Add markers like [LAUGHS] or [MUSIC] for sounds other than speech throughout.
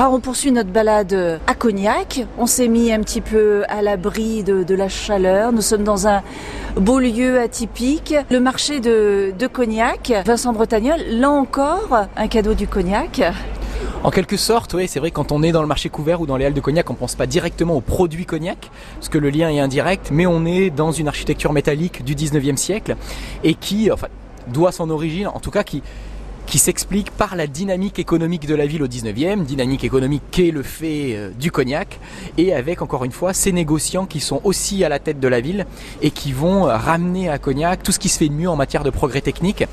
Ah, on poursuit notre balade à Cognac. On s'est mis un petit peu à l'abri de, la chaleur. Nous sommes dans un beau lieu atypique, le marché de, Cognac. Vincent Bretagnol, là encore, un cadeau du Cognac. En quelque sorte, oui, c'est vrai, quand on est dans le marché couvert ou dans les halles de cognac, on pense pas directement au produit cognac, parce que le lien est indirect, mais on est dans une architecture métallique du 19e siècle, et qui, doit son origine, en tout cas, qui, qui s'explique par la dynamique économique de la ville au 19e, dynamique économique qu'est le fait euh, du cognac, et avec encore une fois ces négociants qui sont aussi à la tête de la ville et qui vont ramener à Cognac tout ce qui se fait de mieux en matière de progrès technique.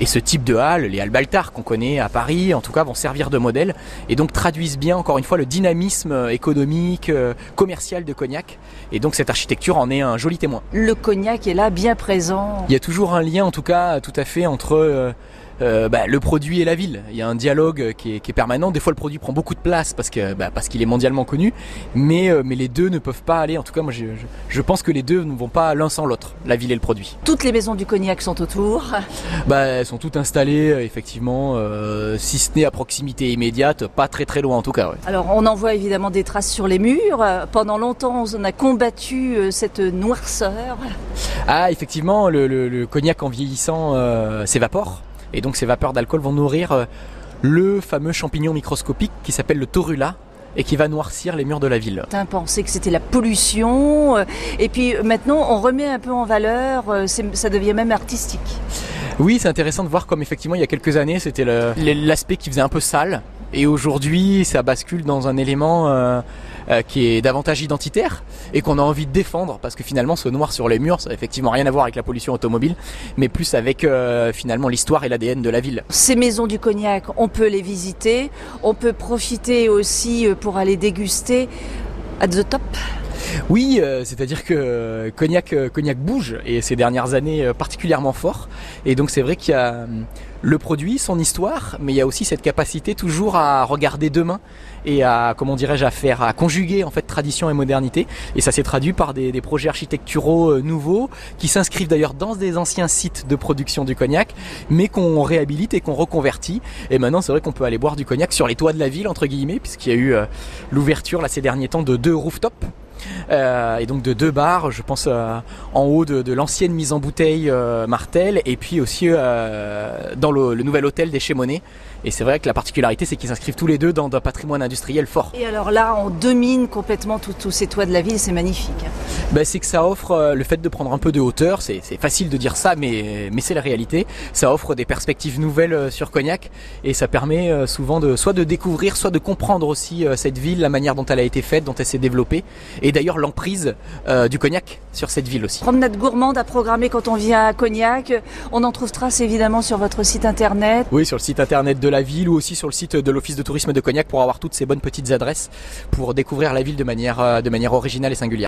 Et ce type de halles, les halles Baltard qu'on connaît à Paris, en tout cas, vont servir de modèle et donc traduisent bien, encore une fois, le dynamisme économique, euh, commercial de Cognac. Et donc cette architecture en est un joli témoin. Le Cognac est là, bien présent. Il y a toujours un lien, en tout cas, tout à fait entre euh, euh, bah, le produit et la ville. Il y a un dialogue qui est, qui est, permanent. Des fois, le produit prend beaucoup de place parce que bah, parce qu'il est mondialement connu, mais euh, mais les deux ne peuvent pas aller. En tout cas, moi, je, je, je pense que les deux ne vont pas l'un sans l'autre, la ville et le produit. Toutes les maisons du cognac sont autour. [LAUGHS] Bah, elles sont toutes installées, euh, effectivement, euh, si ce n'est à proximité immédiate, pas très très loin en tout cas. Ouais. Alors, on en voit évidemment des traces sur les murs. Pendant longtemps, on a combattu cette noirceur. Ah, effectivement, le, le, le cognac en vieillissant euh, s'évapore. Et donc ces vapeurs d'alcool vont nourrir euh, le fameux champignon microscopique qui s'appelle le torula et qui va noircir les murs de la ville. On pensait que c'était la pollution, euh, et puis maintenant on remet un peu en valeur, euh, ça devient même artistique. Oui, c'est intéressant de voir comme effectivement il y a quelques années c'était l'aspect qui faisait un peu sale, et aujourd'hui ça bascule dans un élément euh, euh, qui est davantage identitaire et qu'on a envie de défendre parce que finalement ce noir sur les murs ça n'a effectivement rien à voir avec la pollution automobile mais plus avec euh, finalement l'histoire et l'ADN de la ville. Ces maisons du cognac, on peut les visiter, on peut profiter aussi pour aller déguster at the top oui, euh, c'est-à-dire que Cognac, euh, Cognac bouge et ces dernières années euh, particulièrement fort. Et donc c'est vrai qu'il y a le produit, son histoire, mais il y a aussi cette capacité toujours à regarder demain et à, comment dirais-je, à faire, à conjuguer en fait tradition et modernité. Et ça s'est traduit par des, des, projets architecturaux nouveaux qui s'inscrivent d'ailleurs dans des anciens sites de production du cognac, mais qu'on réhabilite et qu'on reconvertit. Et maintenant, c'est vrai qu'on peut aller boire du cognac sur les toits de la ville entre guillemets, puisqu'il y a eu l'ouverture là ces derniers temps de deux rooftops euh, et donc de deux bars, je pense euh, en haut de, de l'ancienne mise en bouteille euh, Martel et puis aussi dans le, le, nouvel hôtel des Chemonets. Et c'est vrai que la particularité, c'est qu'ils s'inscrivent tous les deux dans un patrimoine industriel fort. Et alors là, on domine complètement tous ces toits de la ville, c'est magnifique. Ben, c'est que ça offre le fait de prendre un peu de hauteur, c'est facile de dire ça, mais, mais c'est la réalité. Ça offre des perspectives nouvelles sur Cognac et ça permet souvent de soit de découvrir, soit de comprendre aussi cette ville, la manière dont elle a été faite, dont elle s'est développée, et d'ailleurs l'emprise euh, du Cognac sur cette ville aussi. Promenade gourmande à programmer quand on vient à Cognac, on en trouve trace évidemment sur votre site internet. Oui, sur le site internet de la ville ou aussi sur le site de l'office de tourisme de Cognac pour avoir toutes ces bonnes petites adresses pour découvrir la ville de manière, de manière originale et singulière.